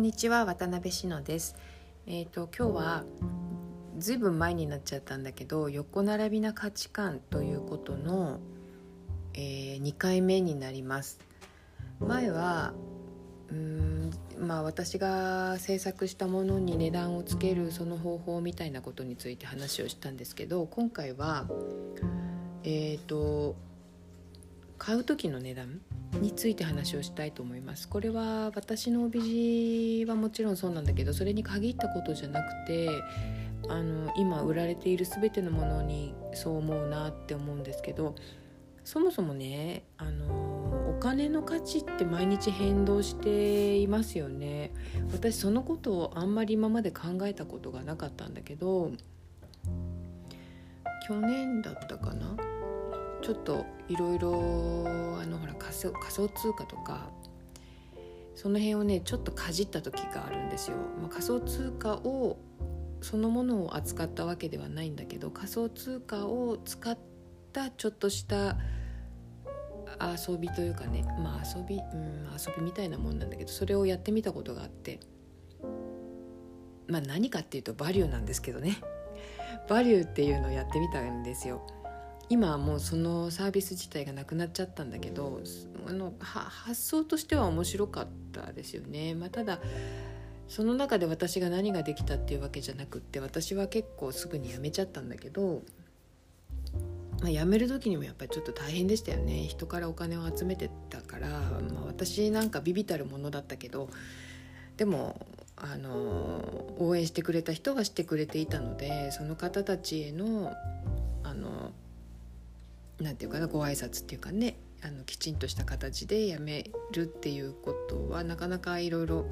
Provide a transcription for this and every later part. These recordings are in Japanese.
んにちは渡辺志乃です。えっ、と今日はずいぶん前になっちゃったんだけど横並びな価値観ということの、えー、2回目になります。前はうーんまあ私が制作したものに値段をつけるその方法みたいなことについて話をしたんですけど今回はえっ、と買う時の値段について話をしたいと思います。これは私の帯地はもちろんそうなんだけどそれに限ったことじゃなくてあの今売られている全てのものにそう思うなって思うんですけどそもそもねあのお金の価値って毎日変動していますよね。私そのことをあんまり今まで考えたことがなかったんだけど去年だったかな？ちょっといろいろあのほら仮想仮想通貨とかその辺をねちょっとかじった時があるんですよ。まあ、仮想通貨をそのものを扱ったわけではないんだけど仮想通貨を使ったちょっとした遊びというかねまあ遊び、うん、遊びみたいなもんなんだけどそれをやってみたことがあってまあ何かっていうとバリューなんですけどねバリューっていうのをやってみたんですよ。今はもうそのサービス自体がなくなっちゃったんだけどあの発想としては面白かったですよね。まあ、ただその中で私が何ができたっていうわけじゃなくって私は結構すぐに辞めちゃったんだけど、まあ、辞める時にもやっぱりちょっと大変でしたよね人からお金を集めてたから、まあ、私なんかビビたるものだったけどでもあの応援してくれた人はしてくれていたのでその方たちへのなんていうかなご挨拶っていうかねあのきちんとした形でやめるっていうことはなかなかいろいろ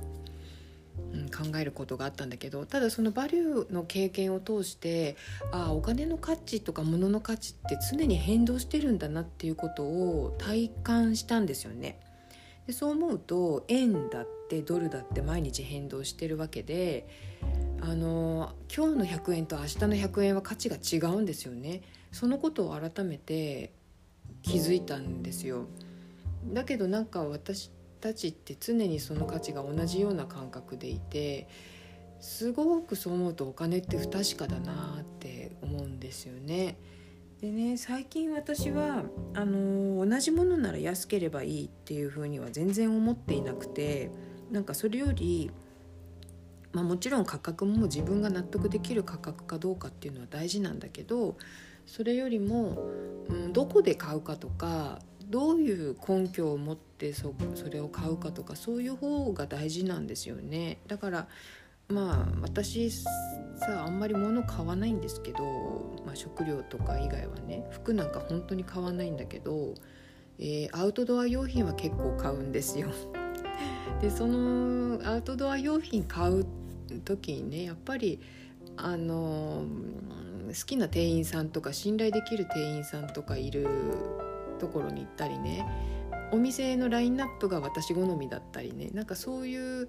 考えることがあったんだけどただそのバリューの経験を通してああお金の価値とか物の価値って常に変動してるんだなっていうことを体感したんですよね。でそう思うと円だってドルだって毎日変動してるわけであの今日の100円と明日の100円は価値が違うんですよね。そのことを改めて気づいたんですよだけどなんか私たちって常にその価値が同じような感覚でいてすごくそう思うとお金って不確かだなって思うんですよね。でね最近私はあの同じものなら安ければいいっていうふうには全然思っていなくてなんかそれよりまあ、もちろん価格も自分が納得できる価格かどうかっていうのは大事なんだけどそれよりも、うん、どこで買うかとかどういう根拠を持ってそそれを買うかとかそういう方が大事なんですよねだからまあ私さあんまり物買わないんですけど、まあ、食料とか以外はね服なんか本当に買わないんだけど、えー、アウトドア用品は結構買うんですよ。でそのアウトドア用品買う時にねやっぱりあの好きな店員さんとか信頼できる店員さんとかいるところに行ったりね。お店のラインナップが私好みだったりね。なんかそういう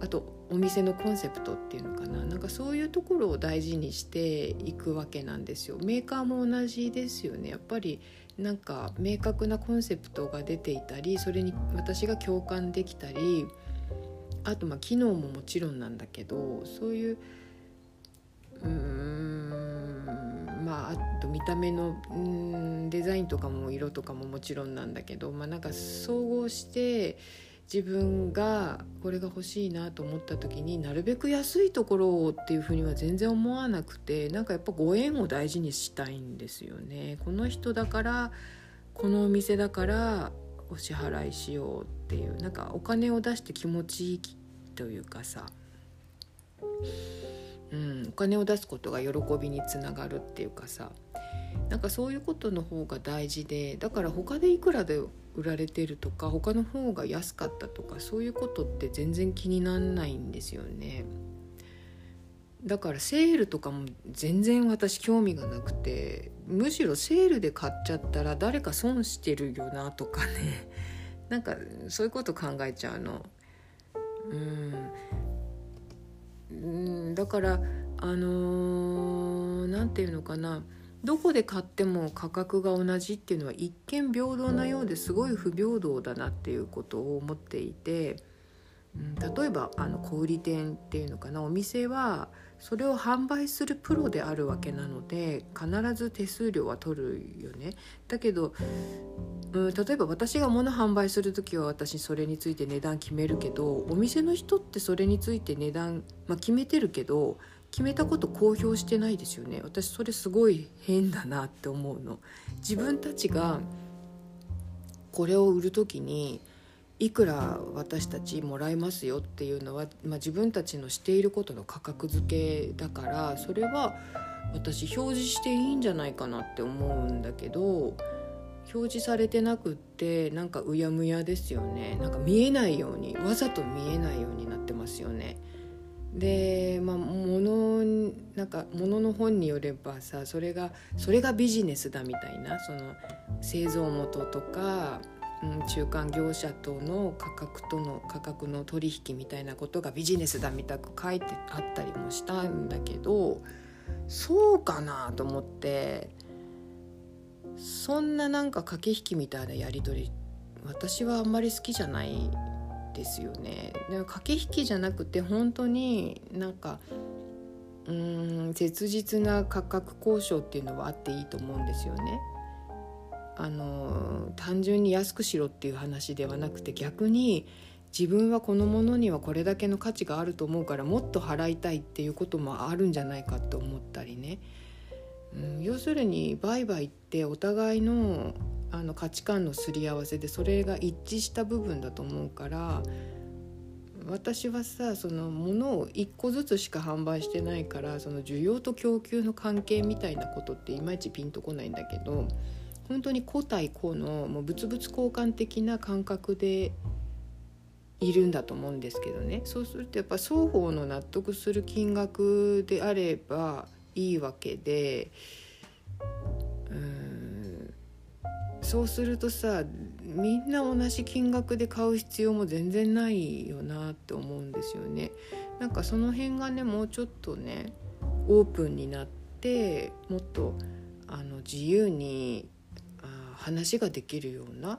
あとお店のコンセプトっていうのかな。なんかそういうところを大事にしていくわけなんですよ。メーカーも同じですよね。やっぱりなんか明確なコンセプトが出ていたりそれに私が共感できたりあとまあ機能ももちろんなんだけどそういううーんまああと見た目のうんデザインとかも色とかももちろんなんだけどまあなんか総合して自分がこれが欲しいなと思った時になるべく安いところをっていうふうには全然思わなくてなんかやっぱご縁を大事にしたいんですよね。この人だからこのお店だからお支払いしようっていうなんかお金を出して気持ちいいというかさうん、お金を出すことが喜びにつながるっていうかさなんかそういうことの方が大事でだから他でいくらで売られてるとか他の方が安かったとかそういうことって全然気になんないんですよね。だからセールとかも全然私興味がなくてむしろセールで買っちゃったら誰か損してるよなとかねなんかそういうこと考えちゃうの。うんうんだからあの何、ー、て言うのかな。どこで買っても価格が同じっていうのは一見平等なようですごい不平等だなっていうことを思っていて。うん例えばあの小売店っていうのかな。お店はそれを販売するプロであるわけなので必ず手数料は取るよね。だけど、うん、例えば私が物販売する時は私それについて値段決めるけどお店の人ってそれについて値段、まあ、決めてるけど決めたこと公表してないですよね私それすごい変だなって思うの。自分たちがこれを売る時にいくら私たちもらいますよっていうのは、まあ、自分たちのしていることの価格付けだからそれは私表示していいんじゃないかなって思うんだけど表示されてなくってなんかうやむやですよねなんか見えないようにわざと見えないようになってますよね。でまあ物なんか物の本によればさそれがそれがビジネスだみたいなその製造元とかうん、中間業者との価格との価格の取引みたいなことがビジネスだみたく書いてあったりもしたんだけどそうかなと思ってそんななんか駆け引きみたいなやり取り私はあんまり好きじゃないですよね。でも駆け引きじゃなくて本当になんかうーん切実な価格交渉っていうのはあっていいと思うんですよね。あの単純に安くしろっていう話ではなくて逆に自分はこのものにはこれだけの価値があると思うからもっと払いたいっていうこともあるんじゃないかと思ったりね、うん、要するに売買ってお互いのあの価値観のすり合わせでそれが一致した部分だと思うから私はさそのものを1個ずつしか販売してないからその需要と供給の関係みたいなことっていまいちピンとこないんだけど。本当に個対個のもう物々交換的な感覚でいるんだと思うんですけどねそうするとやっぱ双方の納得する金額であればいいわけでうんそうするとさみんな同じ金額で買う必要も全然ないよなって思うんですよね。なんかその辺がねもうちょっとねオープンになってもっとあの自由に話ができるような、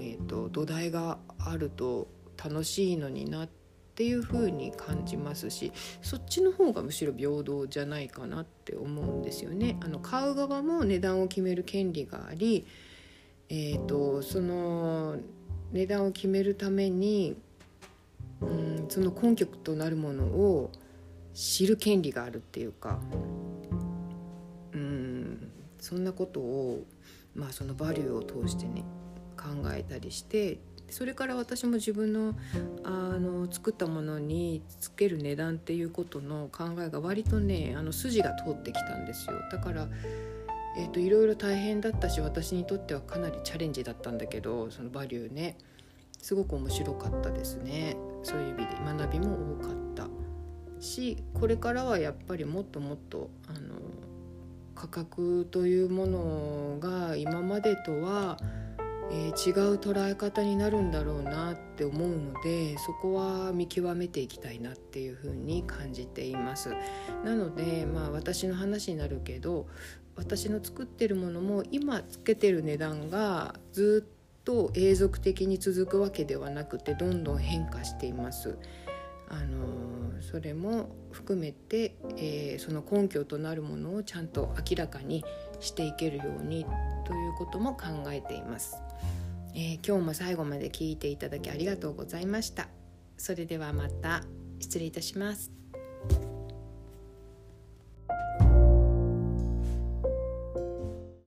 えーと、土台があると楽しいのになっていう風に感じますしそっちの方がむしろ平等じゃないかなって思うんですよね。あの買う側も値段を決める権利があり、えーと、その値段を決めるためにうんその根拠となるものを知る権利があるっていうかうんそんなことをまあ、そのバリューを通してね考えたりしてそれから私も自分のあの作ったものにつける値段っていうことの考えが割とねあの筋が通ってきたんですよ。だから、えーと、いろいろ大変だったし私にとってはかなりチャレンジだったんだけどそのバリューねすごく面白かったですね。そういう意味で学びも多かったしこれからはやっぱりもっともっとあの価格というものが今までとは、えー、違う捉え方になるんだろうなって思うのでそこは見極めていきたいなっていうふうに感じています。なのでまあ私の話になるけど私の作ってるものも今つけてる値段がずっと永続的に続くわけではなくてどんどん変化しています。あのそれも含めて、えー、その根拠となるものをちゃんと明らかにしていけるようにということも考えています、えー、今日も最後まで聞いていただきありがとうございました。それではまた。失礼いたします。